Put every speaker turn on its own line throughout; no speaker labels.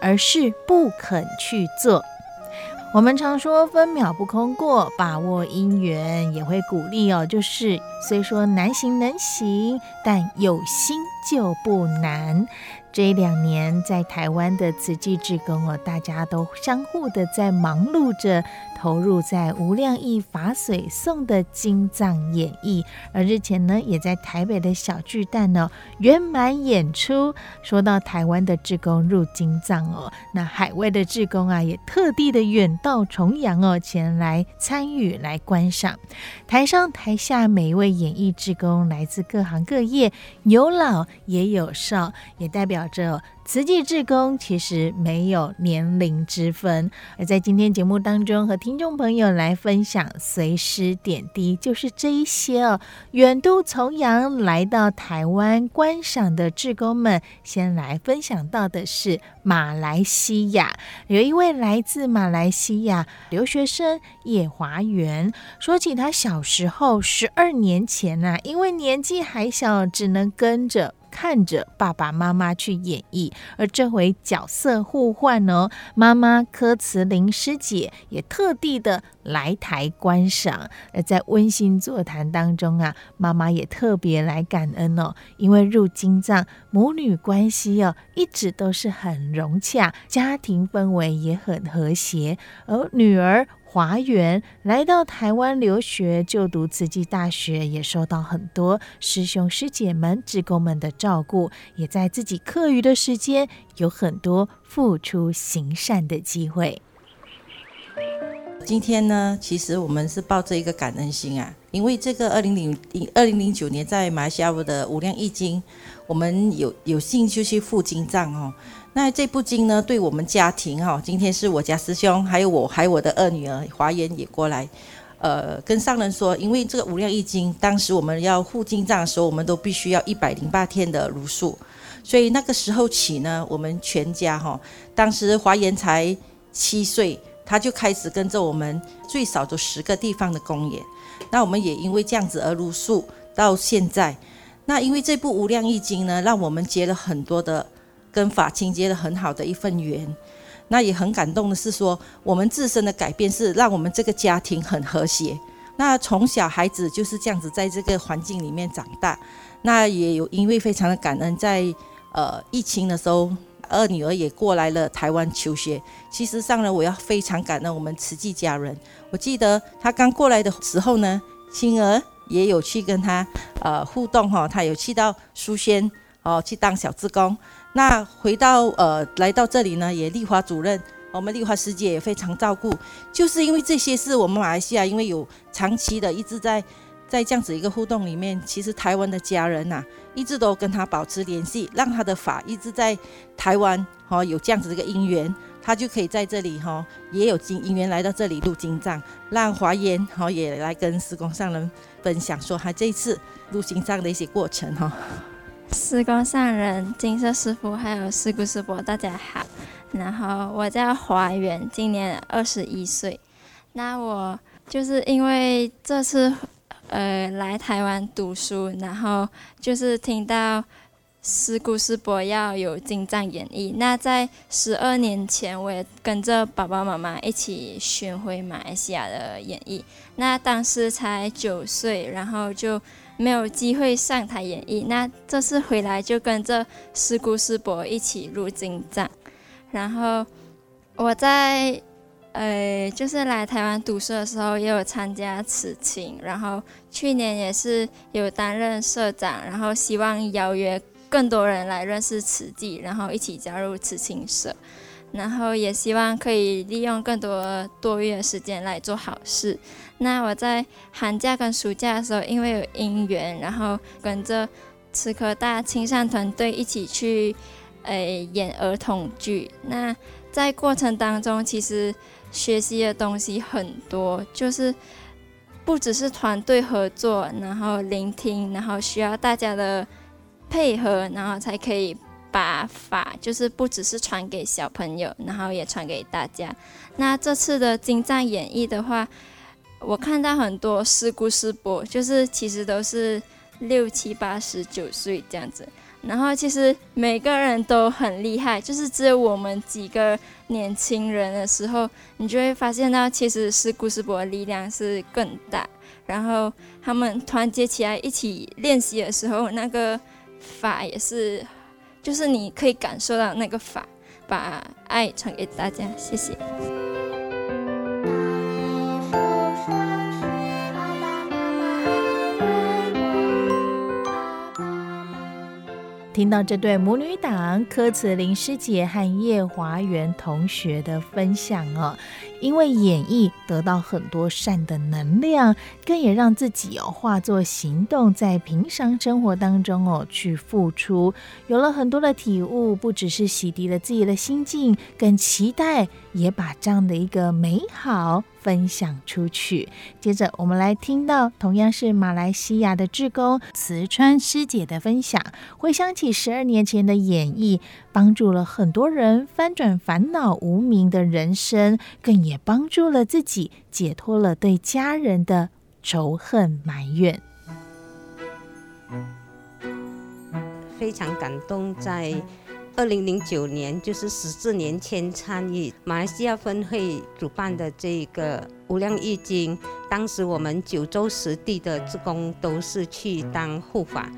而是不肯去做。我们常说分秒不空过，把握因缘，也会鼓励哦。就是虽说难行能行，但有心就不难。这两年，在台湾的慈济志工哦，大家都相互的在忙碌着，投入在无量义法水颂的经藏演绎。而日前呢，也在台北的小巨蛋呢圆满演出。说到台湾的志工入经藏哦，那海外的志工啊，也特地的远道重洋哦，前来参与来观赏。台上台下每一位演艺志工来自各行各业，有老也有少，也代表。着慈济志工其实没有年龄之分，而在今天节目当中和听众朋友来分享随时点滴，就是这一些哦，远渡重洋来到台湾观赏的志工们，先来分享到的是马来西亚，有一位来自马来西亚留学生叶华元，说起他小时候十二年前啊，因为年纪还小，只能跟着。看着爸爸妈妈去演绎，而这回角色互换哦，妈妈柯慈玲师姐也特地的来台观赏。而在温馨座谈当中啊，妈妈也特别来感恩哦，因为入金藏母女关系哦，一直都是很融洽，家庭氛围也很和谐，而女儿。华元来到台湾留学，就读慈济大学，也受到很多师兄师姐们、志工们的照顾，也在自己课余的时间有很多付出行善的机会。
今天呢，其实我们是抱着一个感恩心啊，因为这个二零零二零零九年在马来西亚的无量义经，我们有有幸就去赴金藏哦。那这部经呢，对我们家庭哈，今天是我家师兄，还有我，还有我的二女儿华言也过来，呃，跟上人说，因为这个无量义经，当时我们要护经藏的时候，我们都必须要一百零八天的茹素，所以那个时候起呢，我们全家哈，当时华言才七岁，他就开始跟着我们最少就十个地方的公演，那我们也因为这样子而茹素到现在，那因为这部无量义经呢，让我们结了很多的。跟法亲结了很好的一份缘，那也很感动的是说，我们自身的改变是让我们这个家庭很和谐。那从小孩子就是这样子在这个环境里面长大，那也有因为非常的感恩，在呃疫情的时候，二女儿也过来了台湾求学。其实上呢，我要非常感恩我们慈济家人。我记得她刚过来的时候呢，青儿也有去跟她呃互动哈，她有去到书轩哦去当小志工。那回到呃，来到这里呢，也丽华主任，我们丽华师姐也非常照顾，就是因为这些是我们马来西亚，因为有长期的一直在在这样子一个互动里面，其实台湾的家人呐、一直都跟他保持联系，让他的法一直在台湾，哈、哦，有这样子一个因缘，他就可以在这里哈、也有经因缘来到这里入经藏，让华严哈、也来跟师公上人分享说他这次入经藏的一些过程哈。
师公上人、金色师父，还有师姑师伯，大家好。然后我叫华元，今年二十一岁。那我就是因为这次呃来台湾读书，然后就是听到师姑师伯要有经藏演绎。那在十二年前，我也跟着爸爸妈妈一起巡回马来西亚的演绎。那当时才九岁，然后就。没有机会上台演绎，那这次回来就跟着师姑师伯一起入京藏，然后我在呃，就是来台湾读书的时候，也有参加慈青，然后去年也是有担任社长，然后希望邀约更多人来认识此地，然后一起加入慈青社，然后也希望可以利用更多多余的时间来做好事。那我在寒假跟暑假的时候，因为有姻缘，然后跟着慈科大青善团队一起去，呃，演儿童剧。那在过程当中，其实学习的东西很多，就是不只是团队合作，然后聆听，然后需要大家的配合，然后才可以把法，就是不只是传给小朋友，然后也传给大家。那这次的精湛演绎的话，我看到很多师姑师伯，就是其实都是六七八十九岁这样子，然后其实每个人都很厉害，就是只有我们几个年轻人的时候，你就会发现到其实师姑师伯的力量是更大，然后他们团结起来一起练习的时候，那个法也是，就是你可以感受到那个法，把爱传给大家，谢谢。
听到这对母女档柯慈玲师姐和叶华元同学的分享哦，因为演绎得到很多善的能量，更也让自己哦化作行动，在平常生活当中哦去付出，有了很多的体悟，不只是洗涤了自己的心境，更期待也把这样的一个美好。分享出去。接着，我们来听到同样是马来西亚的志工慈川师姐的分享。回想起十二年前的演绎，帮助了很多人翻转烦恼无明的人生，更也帮助了自己解脱了对家人的仇恨埋怨。
非常感动，在。二零零九年，就是十四年前参与马来西亚分会主办的这个无量易经，当时我们九州十地的职工都是去当护法，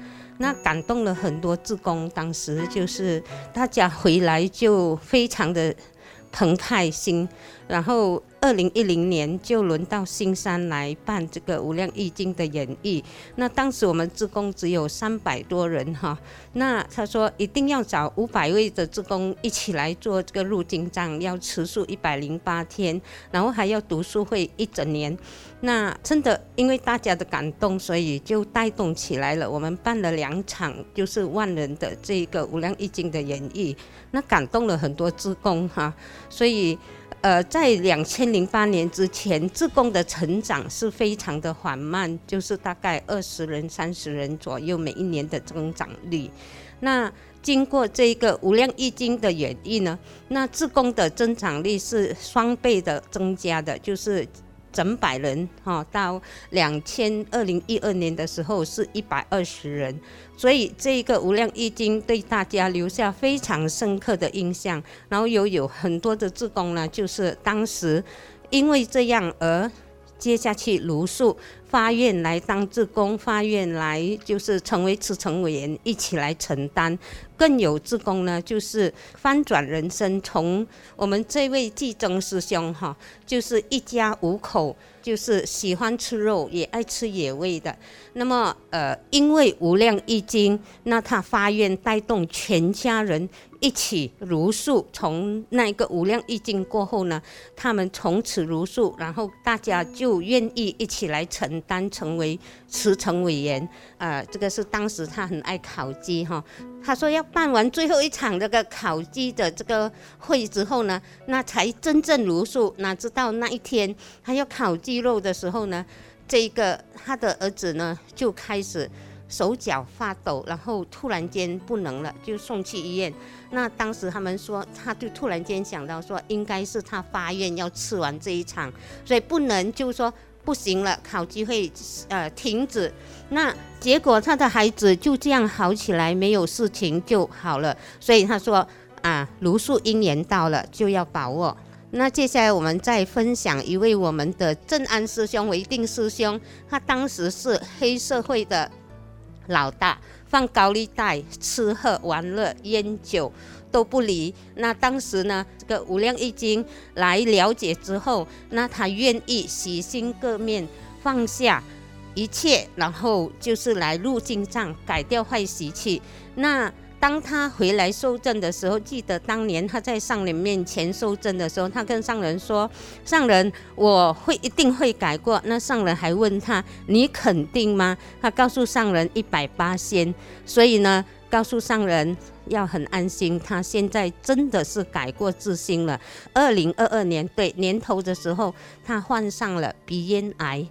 那感动了很多志工。当时就是大家回来就非常的澎湃心，然后。二零一零年就轮到新山来办这个无量义经的演绎，那当时我们职工只有三百多人哈，那他说一定要找五百位的职工一起来做这个入经藏，要持续一百零八天，然后还要读书会一整年，那真的因为大家的感动，所以就带动起来了。我们办了两场，就是万人的这个无量义经的演绎，那感动了很多职工哈，所以。呃，在两千零八年之前，自贡的成长是非常的缓慢，就是大概二十人、三十人左右，每一年的增长率。那经过这个无量易经的演绎呢，那自贡的增长率是双倍的增加的，就是。整百人哈，到两千二零一二年的时候是一百二十人，所以这一个无量义经对大家留下非常深刻的印象。然后又有很多的志工呢，就是当时因为这样而接下去如数。发愿来当志工，发愿来就是成为慈诚委员，一起来承担。更有志工呢，就是翻转人生。从我们这位济增师兄哈，就是一家五口，就是喜欢吃肉，也爱吃野味的。那么呃，因为无量义经，那他发愿带动全家人。一起茹素，从那个无量义经过后呢，他们从此茹素，然后大家就愿意一起来承担，成为慈诚委员。呃，这个是当时他很爱烤鸡哈，他说要办完最后一场这个烤鸡的这个会之后呢，那才真正如数。哪知道那一天他要烤鸡肉的时候呢，这个他的儿子呢就开始。手脚发抖，然后突然间不能了，就送去医院。那当时他们说，他就突然间想到说，应该是他发愿要吃完这一场，所以不能就说不行了，考机会呃停止。那结果他的孩子就这样好起来，没有事情就好了。所以他说啊，茹素因缘到了就要把握。那接下来我们再分享一位我们的正安师兄、维定师兄，他当时是黑社会的。老大放高利贷、吃喝玩乐、烟酒都不离。那当时呢，这个无量易经来了解之后，那他愿意洗心革面，放下一切，然后就是来入经藏，改掉坏习气。那当他回来受证的时候，记得当年他在上人面前受证的时候，他跟上人说：“上人，我会一定会改过。”那上人还问他：“你肯定吗？”他告诉上人一百八仙。所以呢，告诉上人要很安心，他现在真的是改过自新了。二零二二年对年头的时候，他患上了鼻咽癌。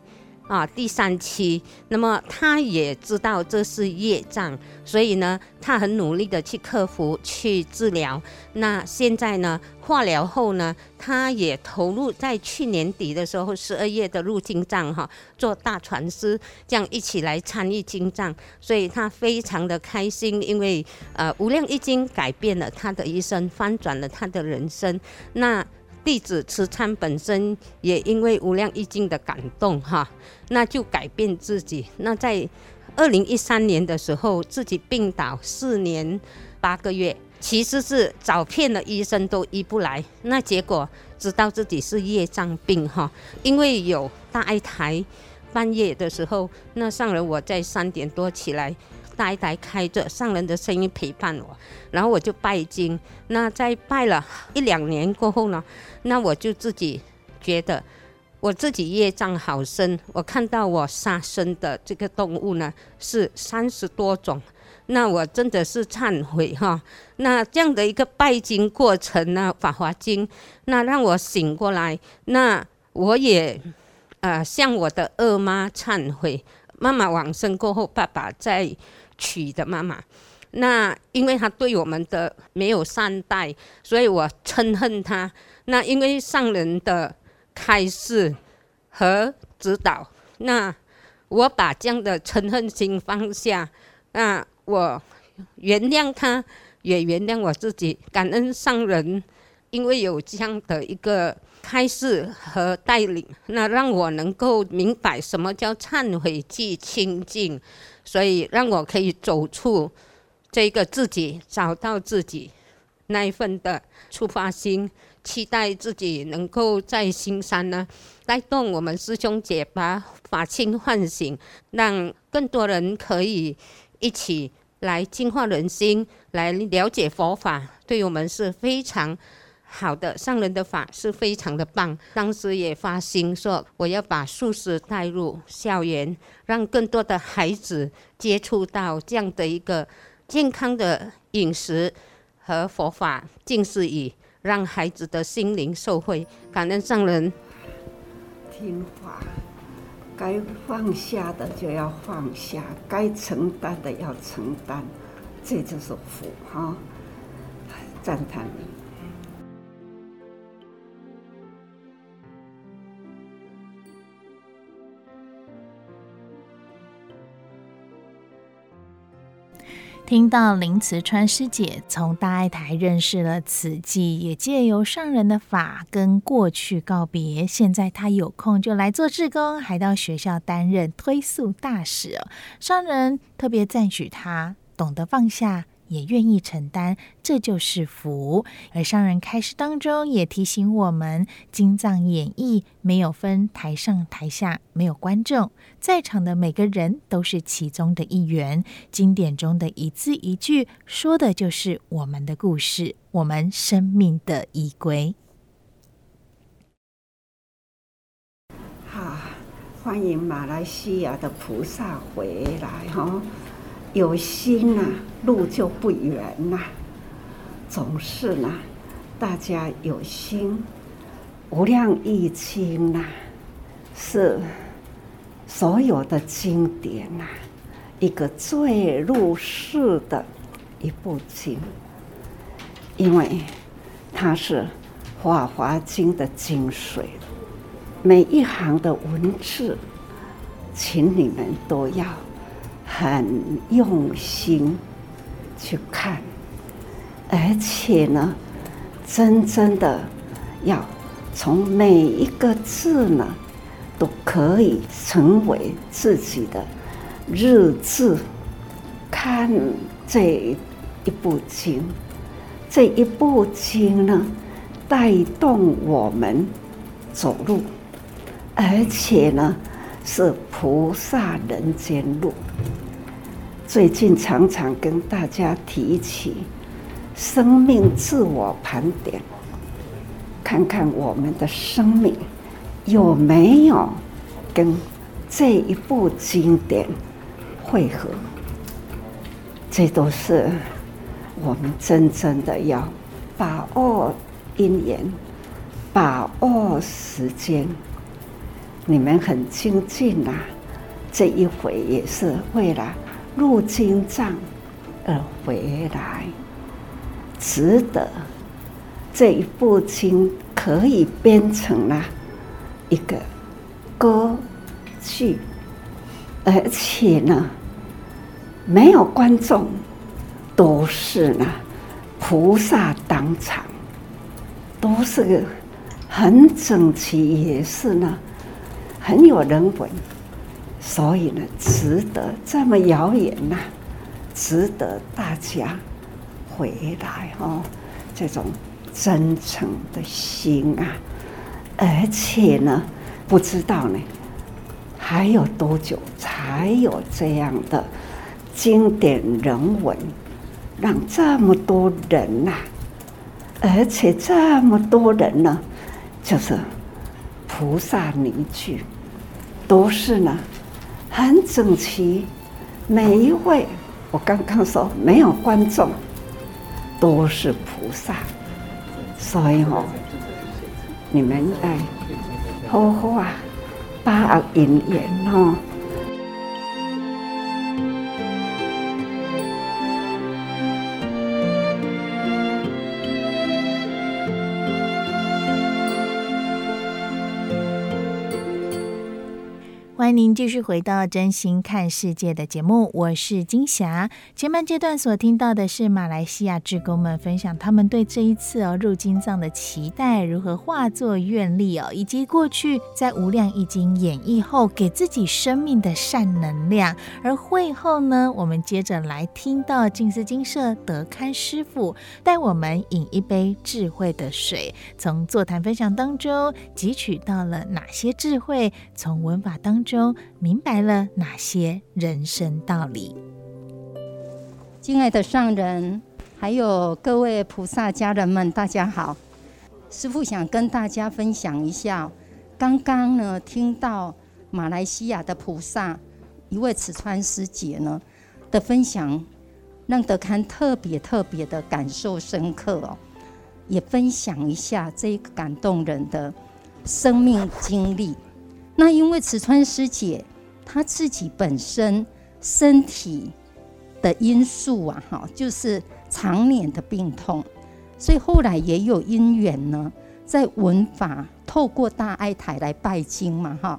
啊，第三期，那么他也知道这是业障，所以呢，他很努力的去克服、去治疗。那现在呢，化疗后呢，他也投入在去年底的时候，十二月的入经藏哈，做大传师，这样一起来参与经藏，所以他非常的开心，因为呃，无量义经改变了他的一生，翻转了他的人生。那。弟子慈参本身也因为无量义经的感动哈，那就改变自己。那在二零一三年的时候，自己病倒四年八个月，其实是找遍了医生都医不来。那结果知道自己是业障病哈，因为有大爱台，半夜的时候，那上人我在三点多起来。大台开着，上人的声音陪伴我，然后我就拜经。那在拜了一两年过后呢，那我就自己觉得我自己业障好深。我看到我杀生的这个动物呢是三十多种，那我真的是忏悔哈。那这样的一个拜经过程呢，《法华经》，那让我醒过来。那我也呃向我的二妈忏悔，妈妈往生过后，爸爸再。娶的妈妈，那因为他对我们的没有善待，所以我嗔恨他。那因为上人的开示和指导，那我把这样的嗔恨心放下，那我原谅他，也原谅我自己，感恩上人，因为有这样的一个开示和带领，那让我能够明白什么叫忏悔即清净。所以让我可以走出这个自己，找到自己那一份的出发心，期待自己能够在新山呢带动我们师兄姐把法轻唤醒，让更多人可以一起来净化人心，来了解佛法，对我们是非常。好的，上人的法是非常的棒。当时也发心说，我要把素食带入校园，让更多的孩子接触到这样的一个健康的饮食和佛法竟是以，让孩子的心灵受惠。感恩上人
听话，该放下的就要放下，该承担的要承担，这就是福哈！赞叹你。
听到林慈川师姐从大爱台认识了慈济，也借由上人的法跟过去告别。现在他有空就来做志工，还到学校担任推素大使哦。上人特别赞许他懂得放下。也愿意承担，这就是福。而上人开示当中也提醒我们，经藏演绎没有分台上台下，没有观众，在场的每个人都是其中的一员。经典中的一字一句，说的就是我们的故事，我们生命的依归。
好，欢迎马来西亚的菩萨回来哈。有心呐、啊，路就不远呐。总是呢，大家有心，无量义经呐，是所有的经典呐，一个最入世的一部经，因为它是《法华经》的精髓，每一行的文字，请你们都要。很用心去看，而且呢，真正的要从每一个字呢，都可以成为自己的日志，看这一部经，这一部经呢，带动我们走路，而且呢，是菩萨人间路。最近常常跟大家提起生命自我盘点，看看我们的生命有没有跟这一部经典汇合，这都是我们真正的要把握因缘，把握时间。你们很精进呐，这一回也是为了。入经藏而回来，值得。这一部经可以编成了一个歌剧，而且呢，没有观众，都是呢菩萨当场，都是个很整齐，也是呢很有人文。所以呢，值得这么遥远呐，值得大家回来哦，这种真诚的心啊，而且呢，不知道呢，还有多久才有这样的经典人文，让这么多人呐，而且这么多人呢，就是菩萨凝聚，都是呢。很整齐，每一位，我刚刚说没有观众，都是菩萨，所以哦，你们哎，好好啊，把握因缘哦。
您继续回到《真心看世界》的节目，我是金霞。前半阶段所听到的是马来西亚志工们分享他们对这一次哦入金藏的期待，如何化作愿力哦，以及过去在《无量易经》演绎后给自己生命的善能量。而会后呢，我们接着来听到净思精舍德堪师傅带我们饮一杯智慧的水，从座谈分享当中汲取到了哪些智慧，从文法当中。明白了哪些人生道理？
敬爱的上人，还有各位菩萨家人们，大家好。师父想跟大家分享一下，刚刚呢听到马来西亚的菩萨一位慈川师姐呢的分享，让德堪特别特别的感受深刻哦。也分享一下这个感动人的生命经历。那因为慈川师姐她自己本身身体的因素啊，哈，就是常年的病痛，所以后来也有因缘呢，在闻法透过大爱台来拜经嘛，哈。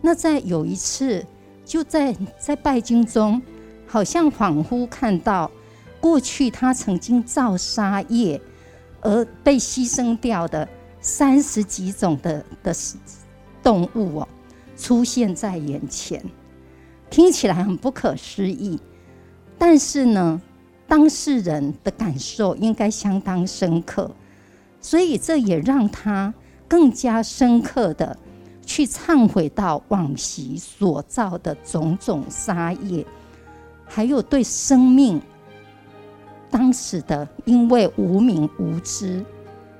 那在有一次，就在在拜经中，好像恍惚看到过去他曾经造杀业而被牺牲掉的三十几种的的。动物哦，出现在眼前，听起来很不可思议，但是呢，当事人的感受应该相当深刻，所以这也让他更加深刻的去忏悔到往昔所造的种种杀业，还有对生命当时的因为无明无知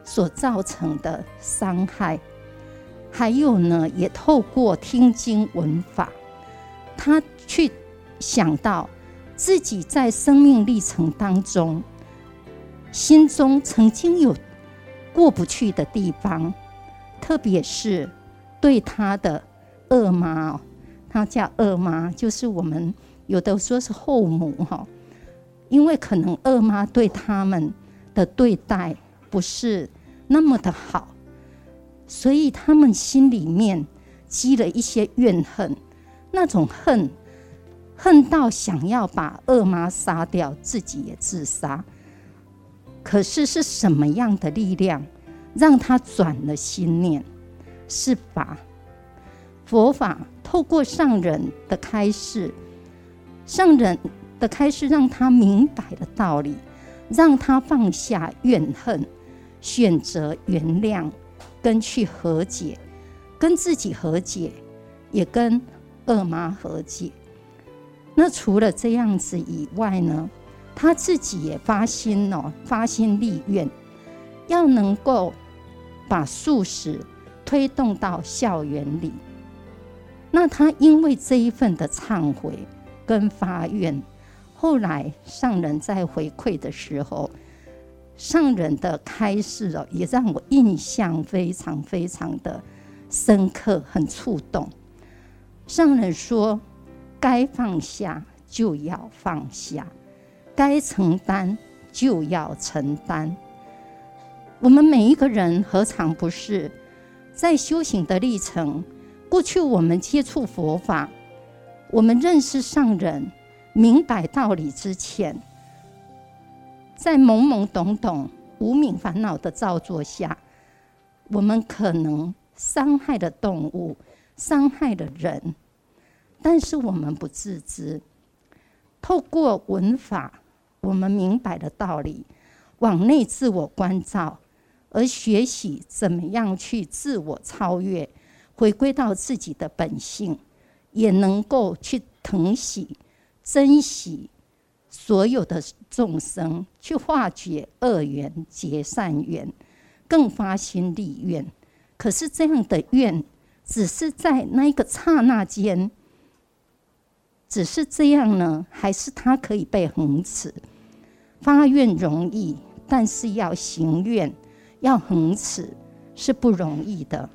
所造成的伤害。还有呢，也透过听经闻法，他去想到自己在生命历程当中，心中曾经有过不去的地方，特别是对他的二妈哦，他叫二妈，就是我们有的说是后母哈，因为可能二妈对他们的对待不是那么的好。所以他们心里面积了一些怨恨，那种恨，恨到想要把二妈杀掉，自己也自杀。可是是什么样的力量让他转了心念？是法，佛法透过上人的开示，上人的开示，让他明白了道理，让他放下怨恨，选择原谅，跟去和解，跟自己和解，也跟二妈和解。那除了这样子以外呢，他自己也发心哦，发心立愿，要能够把素食推动到校园里。那他因为这一份的忏悔跟发愿，后来上人在回馈的时候，上人的开示哦，也让我印象非常非常的深刻，很触动。上人说：“该放下就要放下，该承担就要承担。我们每一个人何尝不是在修行的历程？”过去我们接触佛法，我们认识上人、明白道理之前，在懵懵懂懂、无明烦恼的造作下，我们可能伤害了动物，伤害了人，但是我们不自知。透过文法，我们明白了道理，往内自我关照，而学习怎么样去自我超越。回归到自己的本性，也能够去疼惜、珍惜所有的众生，去化解恶缘、结善缘，更发心立愿。可是这样的愿，只是在那一个刹那间，只是这样呢？还是它可以被恒持？发愿容易，但是要行愿、要恒持是不容易的。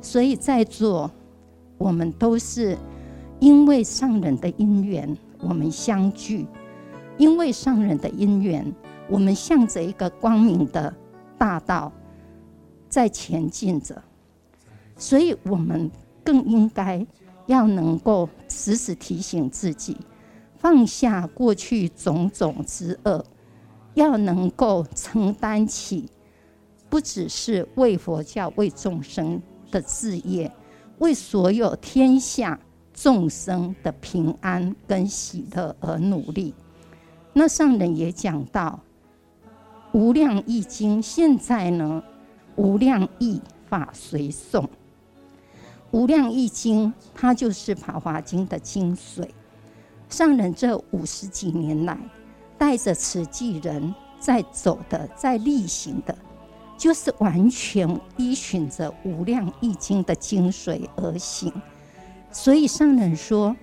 所以在座，我们都是因为上人的因缘，我们相聚；因为上人的因缘，我们向着一个光明的大道在前进着。所以我们更应该要能够时时提醒自己，放下过去种种之恶，要能够承担起，不只是为佛教、为众生。的事业，为所有天下众生的平安跟喜乐而努力。那上人也讲到《无量义经》，现在呢，《无量义法随诵》。《无量义经》它就是《法华经》的精髓。上人这五十几年来，带着慈济人在走的，在力行的。就是完全依循着《无量义经》的精髓而行，所以上人说，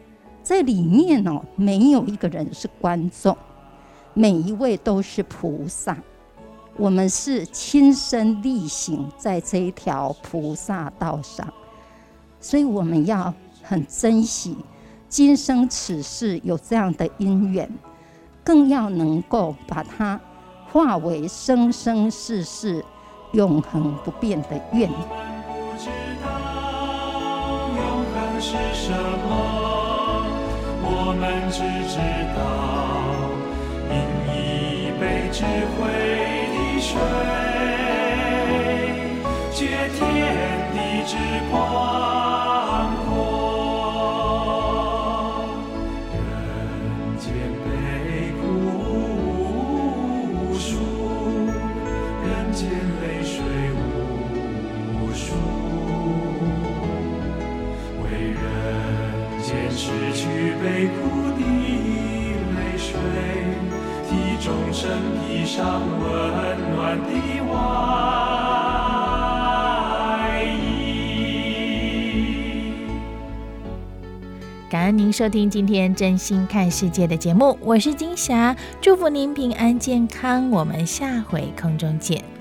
在里面哦，没有一个人是观众，每一位都是菩萨，我们是亲身力行在这一条菩萨道上，所以我们要很珍惜今生此世有这样的因缘，更要能够把它化为生生世世。永恒不变的愿。是什么，我们只知道饮一杯智慧的水，借天地之光。身披上温暖的外衣。
感恩您收听今天真心看世界的节目，我是金霞，祝福您平安健康，我们下回空中
见。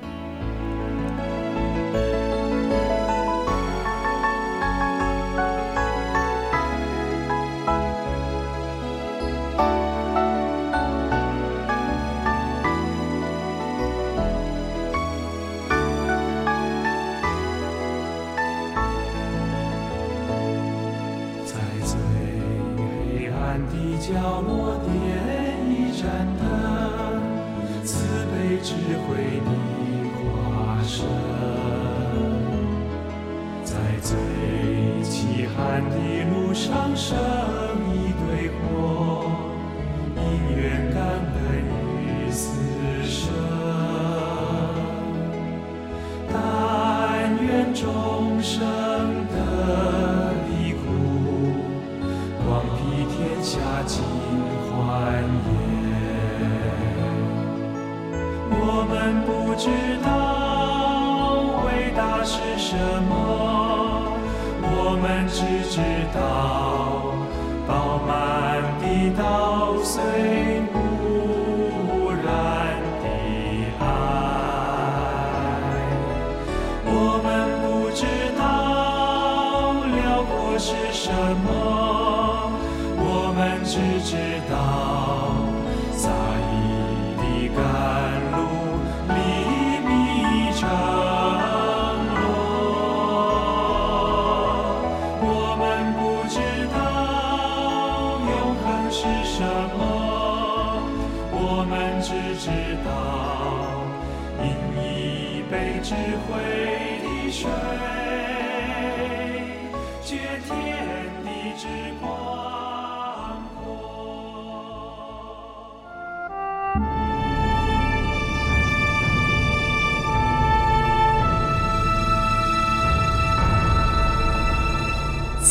满的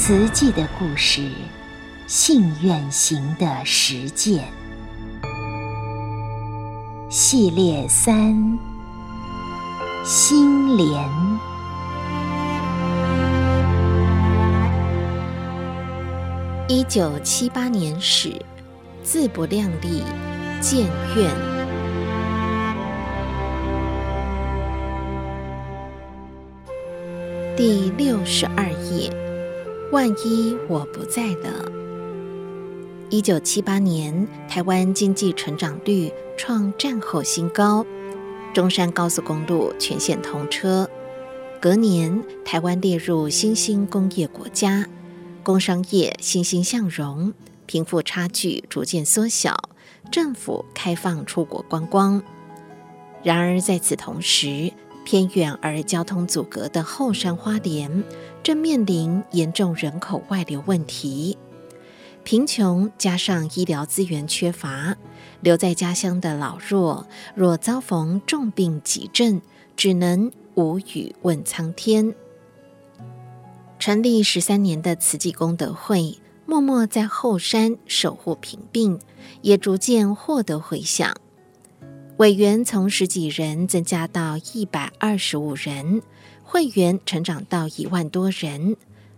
慈济的故事，信愿行的实践系列三：心莲。
一九七八年始，自不量力，建院。第六十二页。万一我不在了。一九七八年，台湾经济成长率创战后新高，中山高速公路全线通车。隔年，台湾列入新兴工业国家，工商业欣欣向荣，贫富差距逐渐缩小，政府开放出国观光。然而，在此同时，偏远而交通阻隔的后山花莲，正面临严重人口外流问题。贫穷加上医疗资源缺乏，留在家乡的老弱若遭逢重病急症，只能无语问苍天。成立十三年的慈济功德会，默默在后山守护贫病，也逐渐获得回响。委员从十几人增加到一百二十五人，会员成长到一万多人，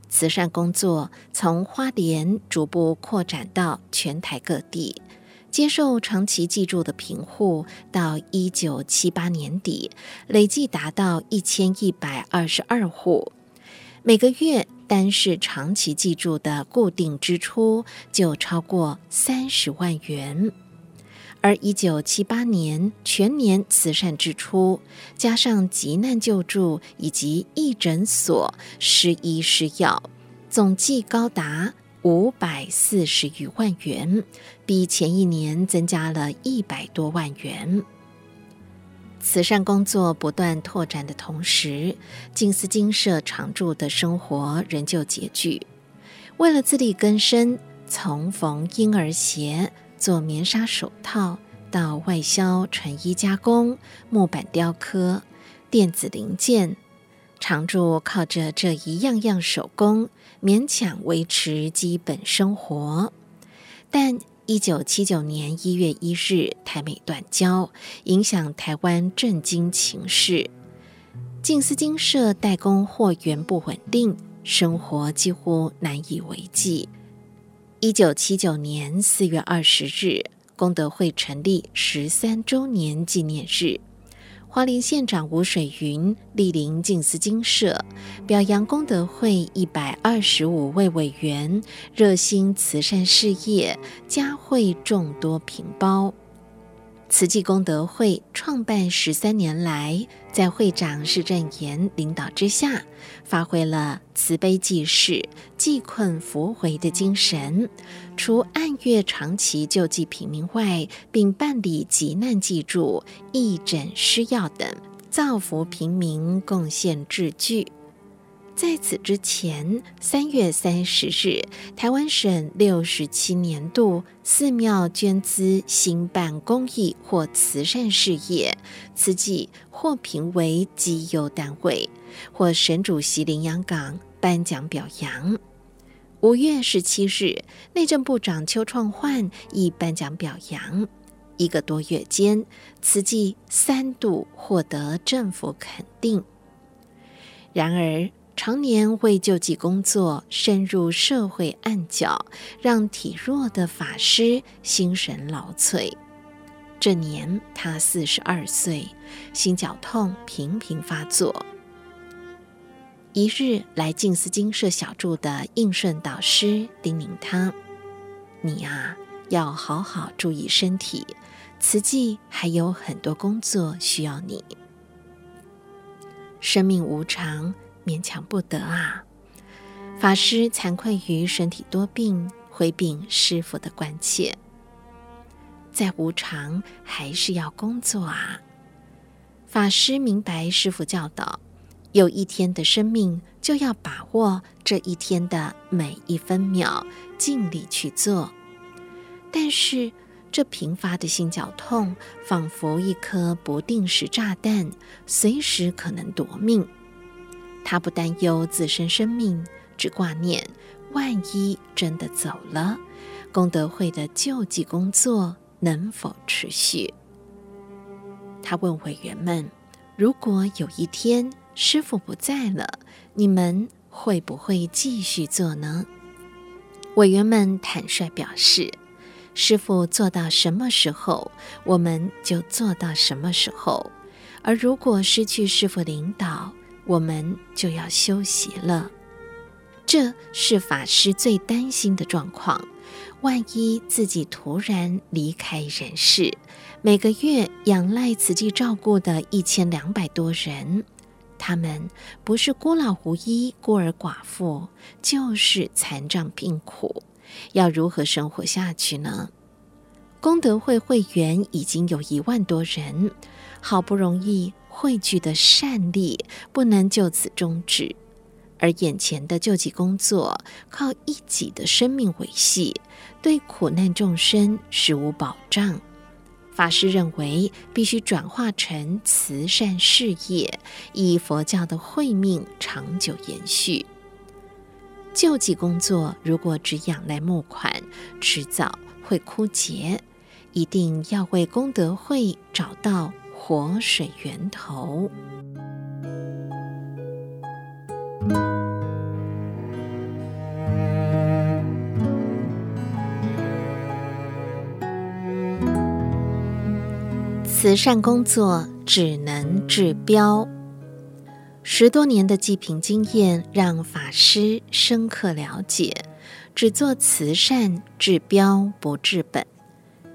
慈善工作从花莲逐步扩展到全台各地，接受长期寄住的贫户到一九七八年底累计达到一千一百二十二户，每个月单是长期寄住的固定支出就超过三十万元。而一九七八年全年慈善支出，加上急难救助以及义诊所施医施药，总计高达五百四十余万元，比前一年增加了一百多万元。慈善工作不断拓展的同时，静思精舍常住的生活仍旧拮据，为了自力更生，从缝婴儿鞋。做棉纱手套，到外销成衣加工、木板雕刻、电子零件，常住靠着这一样样手工，勉强维持基本生活。但一九七九年一月一日，台美断交，影响台湾政经情势，静思金社代工货源不稳定，生活几乎难以为继。一九七九年四月二十日，功德会成立十三周年纪念日，花莲县长吴水云莅临静思精舍，表扬功德会一百二十五位委员热心慈善事业，嘉惠众多贫胞。慈济功德会创办十三年来，在会长施正言领导之下，发挥了慈悲济世、济困扶危的精神。除按月长期救济平民外，并办理急难济助、义诊施药等，造福平民，贡献智具。在此之前，三月三十日，台湾省六十七年度寺庙捐资兴办公益或慈善事业，慈济获评为绩优单位，获省主席林洋港颁奖表扬。五月十七日，内政部长邱创焕亦颁奖表扬。一个多月间，慈济三度获得政府肯定。然而，常年为救济工作深入社会暗角，让体弱的法师心神劳瘁。这年他四十二岁，心绞痛频频发作。一日来静思精舍小住的应顺导师叮咛他：“你呀，要好好注意身体，慈济还有很多工作需要你。生命无常，勉强不得啊！”法师惭愧于身体多病，回禀师傅的关切。再无常，还是要工作啊！法师明白师傅教导。有一天的生命，就要把握这一天的每一分秒，尽力去做。但是，这频发的心绞痛，仿佛一颗不定时炸弹，随时可能夺命。他不担忧自身生命，只挂念万一真的走了，功德会的救济工作能否持续？他问委员们：“如果有一天……”师傅不在了，你们会不会继续做呢？委员们坦率表示：“师傅做到什么时候，我们就做到什么时候。而如果失去师傅领导，我们就要休息了。”这是法师最担心的状况。万一自己突然离开人世，每个月仰赖慈济照顾的一千两百多人。他们不是孤老无依、孤儿寡妇，就是残障病苦，要如何生活下去呢？功德会会员已经有一万多人，好不容易汇聚的善力不能就此终止，而眼前的救济工作靠一己的生命维系，对苦难众生实无保障。法师认为，必须转化成慈善事业，以佛教的慧命长久延续。救济工作如果只仰赖募款，迟早会枯竭。一定要为功德会找到活水源头。慈善工作只能治标，十多年的济贫经验让法师深刻了解：只做慈善治标不治本。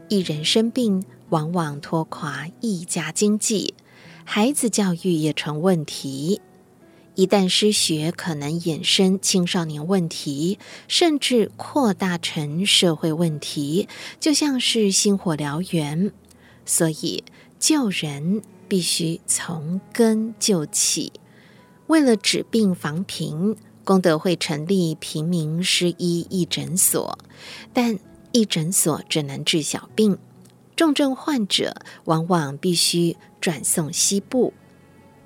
一人生病，往往拖垮一家经济；孩子教育也成问题，一旦失学，可能衍生青少年问题，甚至扩大成社会问题，就像是星火燎原。所以。救人必须从根救起。为了治病防贫，功德会成立平民失医义诊所，但义诊所只能治小病，重症患者往往必须转送西部。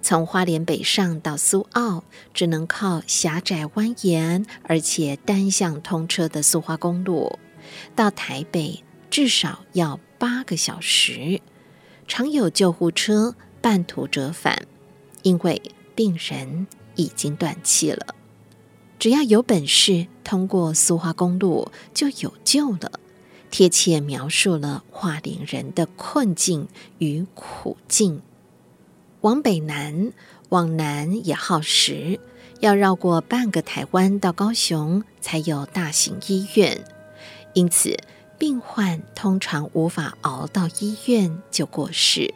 从花莲北上到苏澳，只能靠狭窄蜿蜒而且单向通车的苏花公路；到台北至少要八个小时。常有救护车半途折返，因为病人已经断气了。只要有本事通过苏花公路，就有救了。贴切描述了花莲人的困境与苦境。往北南，往南也耗时，要绕过半个台湾到高雄才有大型医院，因此，病患通常无法熬到医院就过世。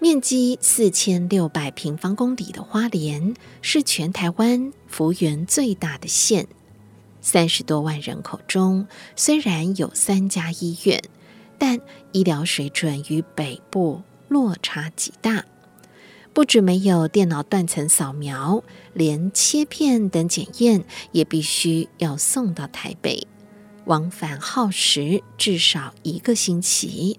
面积四千六百平方公里的花莲是全台湾幅员最大的县，三十多万人口中，虽然有三家医院，但医疗水准与北部落差极大。不止没有电脑断层扫描，连切片等检验也必须要送到台北。往返耗时至少一个星期，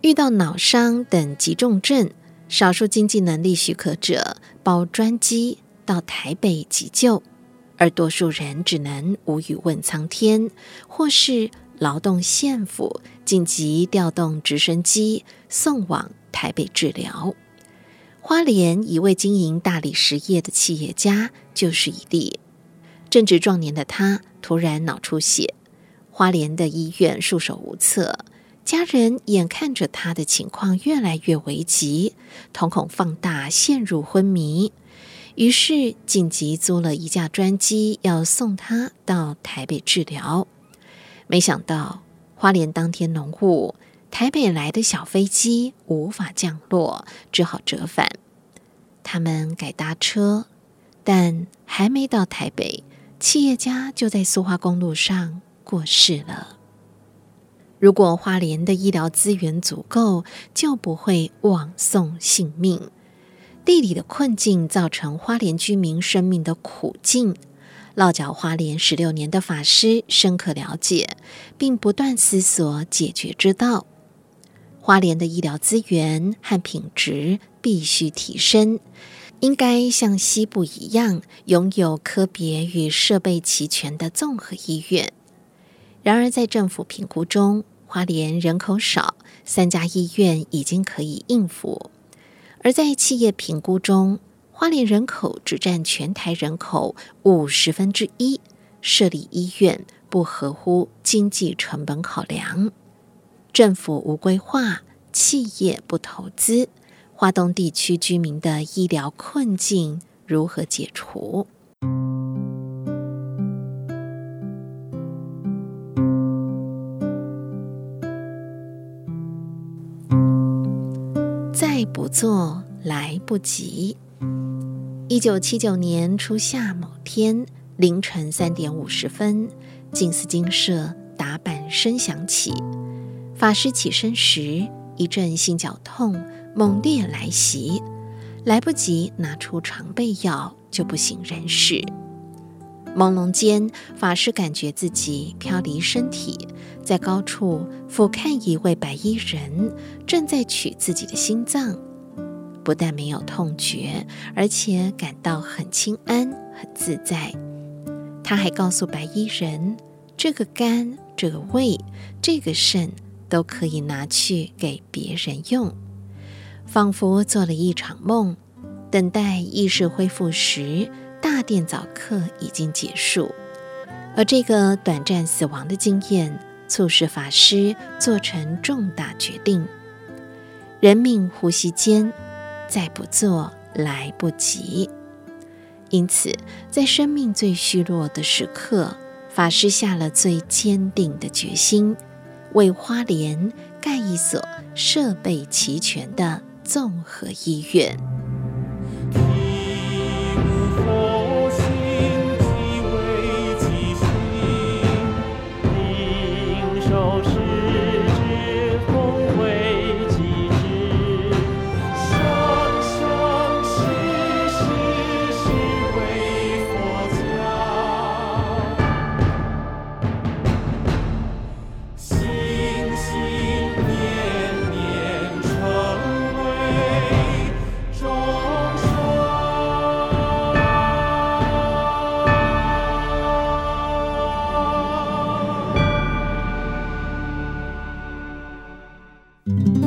遇到脑伤等急重症，少数经济能力许可者包专机到台北急救，而多数人只能无语问苍天，或是劳动县府紧急调动直升机送往台北治疗。花莲一位经营大理石业的企业家就是一例。正值壮年的他突然脑出血，花莲的医院束手无策，家人眼看着他的情况越来越危急，瞳孔放大，陷入昏迷，于是紧急租了一架专机要送他到台北治疗。没想到花莲当天浓雾。台北来的小飞机无法降落，只好折返。他们改搭车，但还没到台北，企业家就在苏花公路上过世了。如果花莲的医疗资源足够，就不会枉送性命。地理的困境造成花莲居民生命的苦境。落脚花莲十六年的法师深刻了解，并不断思索解决之道。花莲的医疗资源和品质必须提升，应该像西部一样，拥有科别与设备齐全的综合医院。然而，在政府评估中，花莲人口少，三家医院已经可以应付；而在企业评估中，花莲人口只占全台人口五十分之一，设立医院不合乎经济成本考量。政府无规划，企业不投资，华东地区居民的医疗困境如何解除？再不做来不及。一九七九年初夏某天凌晨三点五十分，静思精舍打板声响起。法师起身时，一阵心绞痛猛烈来袭，来不及拿出常备药，就不省人事。朦胧间，法师感觉自己飘离身体，在高处俯瞰一位白衣人正在取自己的心脏，不但没有痛觉，而且感到很轻安、很自在。他还告诉白衣人：“这个肝、这个胃、这个肾。”都可以拿去给别人用，仿佛做了一场梦。等待意识恢复时，大殿早课已经结束。而这个短暂死亡的经验，促使法师做成重大决定：人命呼吸间，再不做来不及。因此，在生命最虚弱的时刻，法师下了最坚定的决心。为花莲盖一所设备齐全的综合医院。
东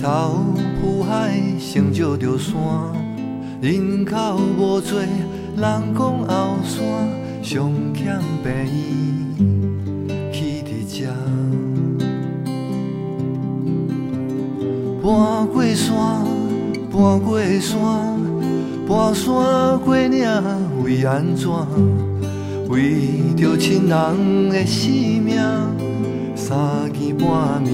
头浮海，成就着山。人口无多，人讲后山上欠便宜起伫遮。搬过山，搬过山，跋山过岭，为安怎？为着亲人的性命。三更半暝，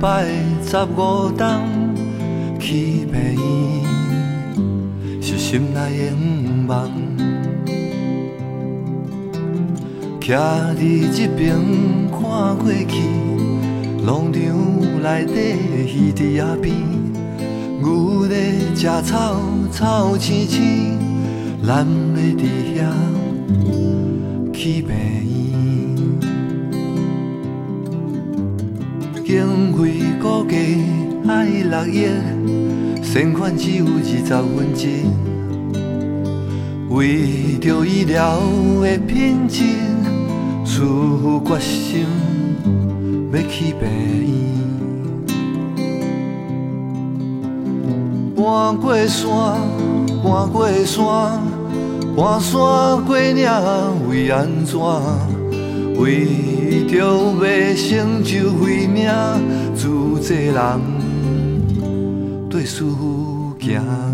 摆十五冬，去病院是心内的愿望。徛伫这边看过去，农场内底鱼伫野边，牛在食草，草青青，咱要伫遐去病院。经费估计爱六亿，善款只有二十分之，为着医疗的品质。此决心要去病院，搬过山，搬过山，搬山过岭，为安怎？为着要成就慧命，自济人对师父行。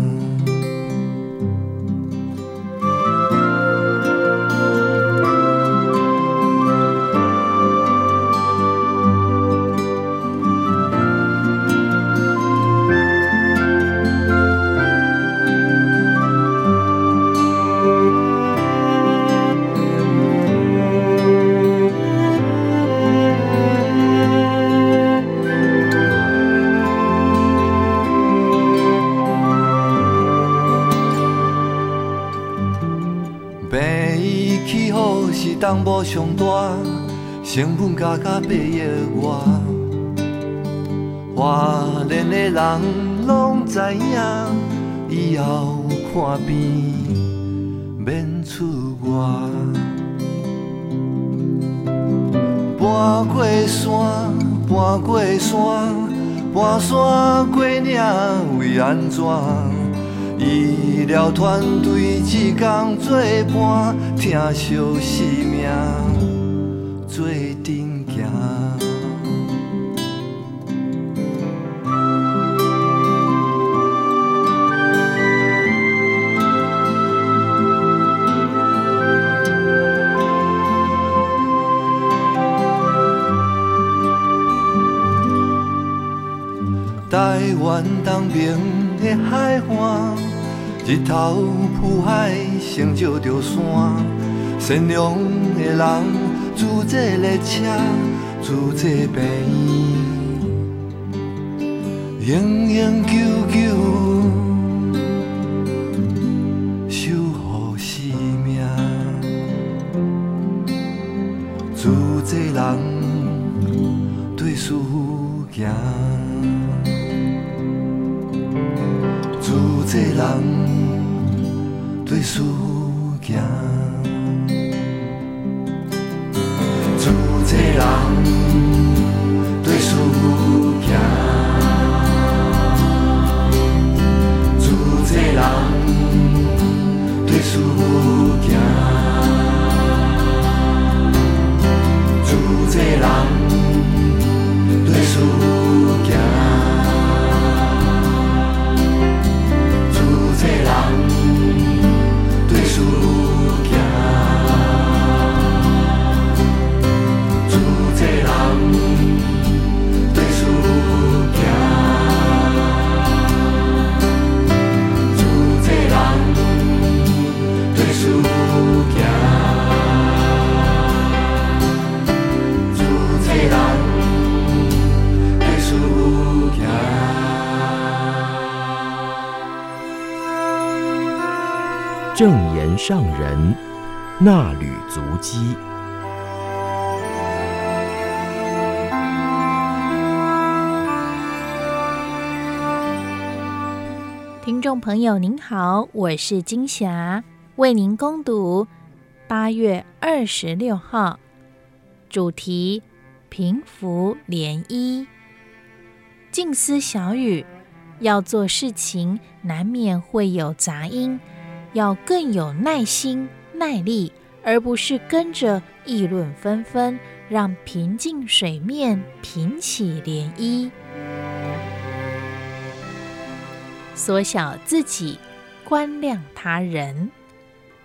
东部上大，成本加到八亿外。华联的人拢知影，以后看病免出外。搬过山，搬过山，搬山过岭，为安怎？医疗团队志工作伴，疼惜生命做阵行。台湾东边的海岸。日头浮海，成就着山。善良的人，自这列车，自这病院，永永久久守护生命。自这人对事行，济人
对事。上人那履足迹。
听众朋友您好，我是金霞，为您恭读八月二十六号主题：平伏涟漪。静思小语，要做事情，难免会有杂音。要更有耐心、耐力，而不是跟着议论纷纷，让平静水面平起涟漪。缩小自己，观量他人。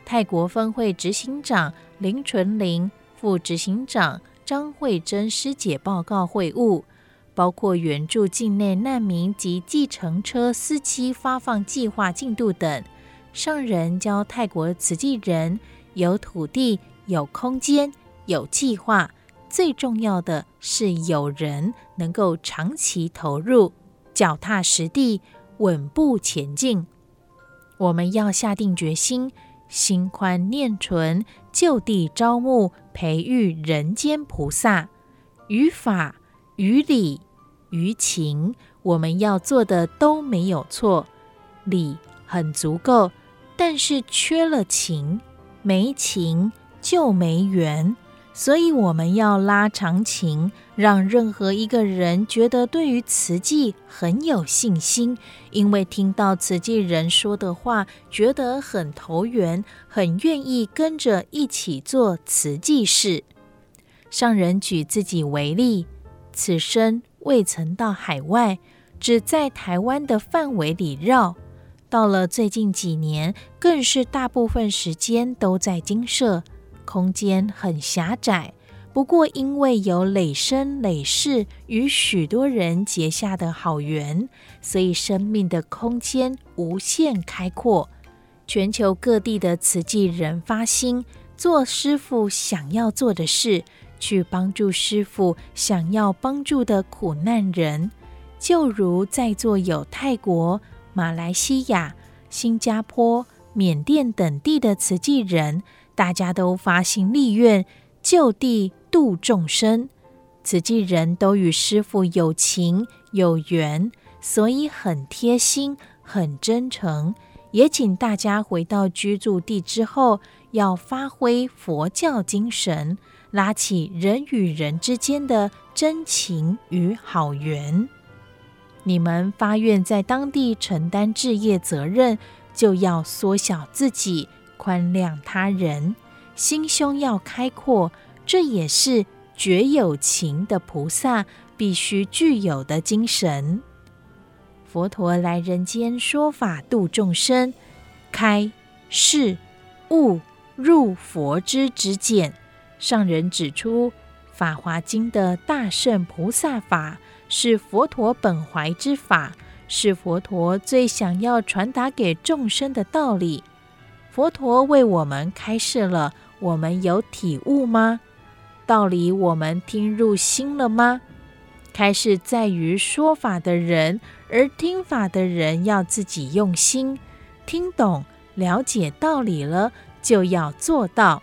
泰国分会执行长林纯玲、副执行长张慧珍师姐报告会务，包括援助境内难民及计程车司机发放计划进度等。上人教泰国慈济人有土地、有空间、有计划，最重要的是有人能够长期投入，脚踏实地，稳步前进。我们要下定决心。心宽念纯，就地招募、培育人间菩萨，于法、于理、于情，我们要做的都没有错，理很足够，但是缺了情，没情就没缘。所以我们要拉长情，让任何一个人觉得对于慈济很有信心，因为听到慈济人说的话，觉得很投缘，很愿意跟着一起做慈济事。上人举自己为例，此生未曾到海外，只在台湾的范围里绕。到了最近几年，更是大部分时间都在精舍。空间很狭窄，不过因为有累生累世与许多人结下的好缘，所以生命的空间无限开阔。全球各地的慈济人发心做师父想要做的事，去帮助师父想要帮助的苦难人。就如在座有泰国、马来西亚、新加坡、缅甸等地的慈济人。大家都发心立愿，就地度众生。慈济人都与师父有情有缘，所以很贴心、很真诚。也请大家回到居住地之后，要发挥佛教精神，拉起人与人之间的真情与好缘。你们发愿在当地承担置业责任，就要缩小自己。宽谅他人，心胸要开阔，这也是觉有情的菩萨必须具有的精神。佛陀来人间说法度众生，开示悟入佛之之见。上人指出，《法华经》的大圣菩萨法是佛陀本怀之法，是佛陀最想要传达给众生的道理。佛陀为我们开示了，我们有体悟吗？道理我们听入心了吗？开示在于说法的人，而听法的人要自己用心听懂、了解道理了，就要做到。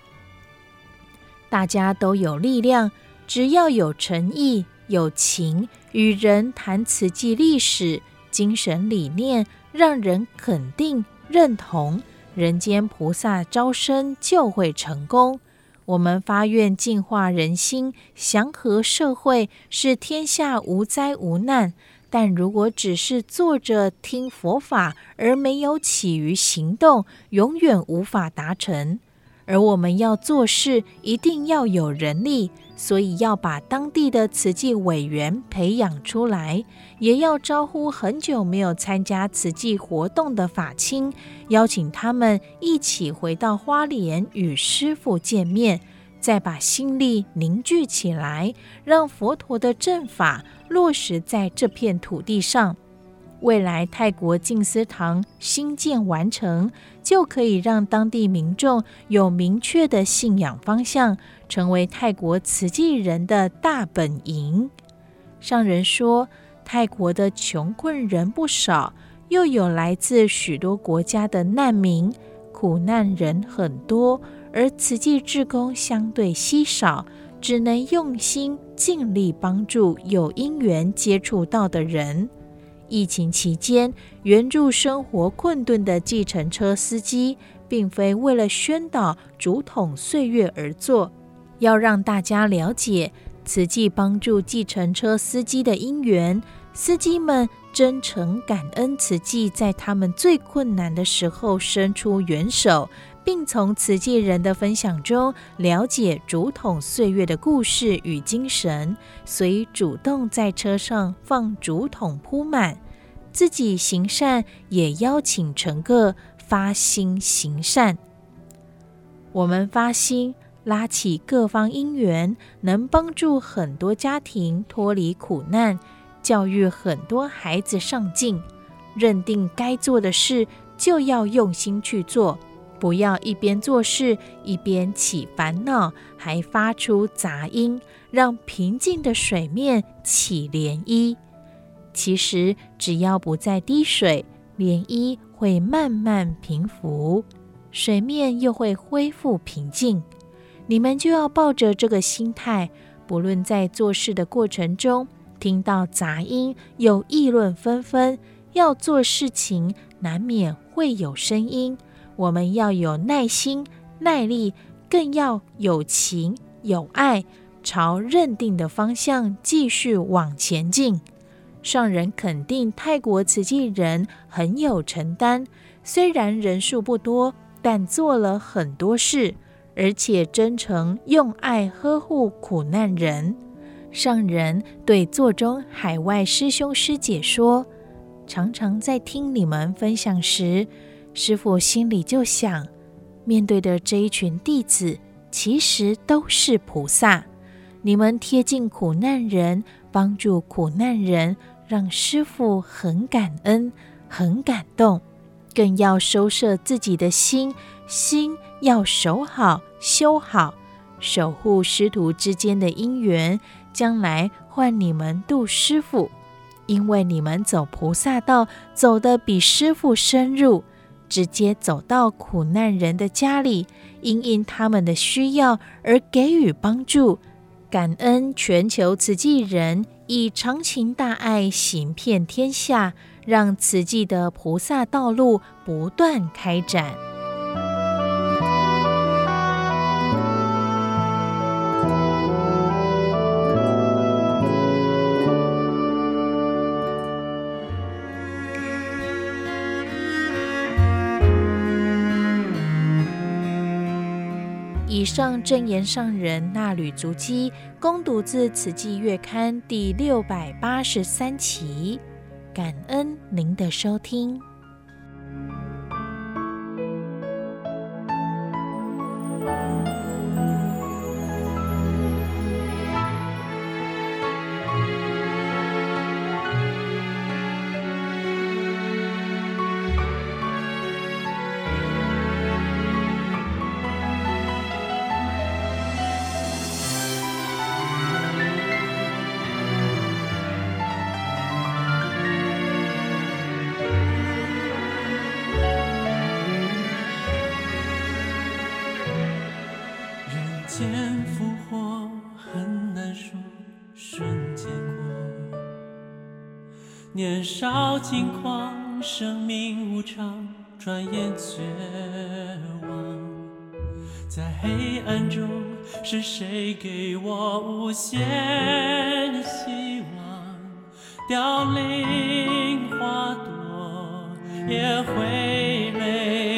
大家都有力量，只要有诚意、有情，与人谈慈济历史、精神理念，让人肯定、认同。人间菩萨招生就会成功。我们发愿净化人心、祥和社会，使天下无灾无难。但如果只是坐着听佛法，而没有起于行动，永远无法达成。而我们要做事，一定要有人力。所以要把当地的慈济委员培养出来，也要招呼很久没有参加慈济活动的法亲，邀请他们一起回到花莲与师父见面，再把心力凝聚起来，让佛陀的正法落实在这片土地上。未来泰国静思堂新建完成，就可以让当地民众有明确的信仰方向。成为泰国慈济人的大本营。上人说，泰国的穷困人不少，又有来自许多国家的难民，苦难人很多，而慈济志工相对稀少，只能用心尽力帮助有因缘接触到的人。疫情期间，援助生活困顿的计程车司机，并非为了宣导竹筒岁月而做。要让大家了解慈济帮助计程车司机的因缘，司机们真诚感恩慈济在他们最困难的时候伸出援手，并从慈济人的分享中了解竹筒岁月的故事与精神，所以主动在车上放竹筒铺满，自己行善，也邀请乘客发心行善。我们发心拉起各方因缘，能帮助很多家庭脱离苦难，教育很多孩子上进。认定该做的事，就要用心去做，不要一边做事一边起烦恼，还发出杂音，让平静的水面起涟漪。其实，只要不再滴水，涟漪会慢慢平浮。水面又会恢复平静，你们就要抱着这个心态，不论在做事的过程中听到杂音，有议论纷纷，要做事情难免会有声音，我们要有耐心、耐力，更要有情有爱，朝认定的方向继续往前进。上人肯定泰国慈济人很有承担，虽然人数不多。但做了很多事，而且真诚用爱呵护苦难人。上人对座中海外师兄师姐说：“常常在听你们分享时，师傅心里就想，面对的这一群弟子，其实都是菩萨。你们贴近苦难人，帮助苦难人，让师傅很感恩，很感动。”更要收摄自己的心，心要守好、修好，守护师徒之间的因缘，将来换你们度师傅。因为你们走菩萨道，走得比师傅深入，直接走到苦难人的家里，因应他们的需要而给予帮助，感恩全球慈济人以长情大爱行遍天下。让慈济的菩萨道路不断开展。上正言上人那履足迹，恭读自《此季月刊》第六百八十三期。感恩您的收
听。轻狂，生命无常，转眼绝望。在黑暗中，是谁给我无限希望？凋零花朵也会美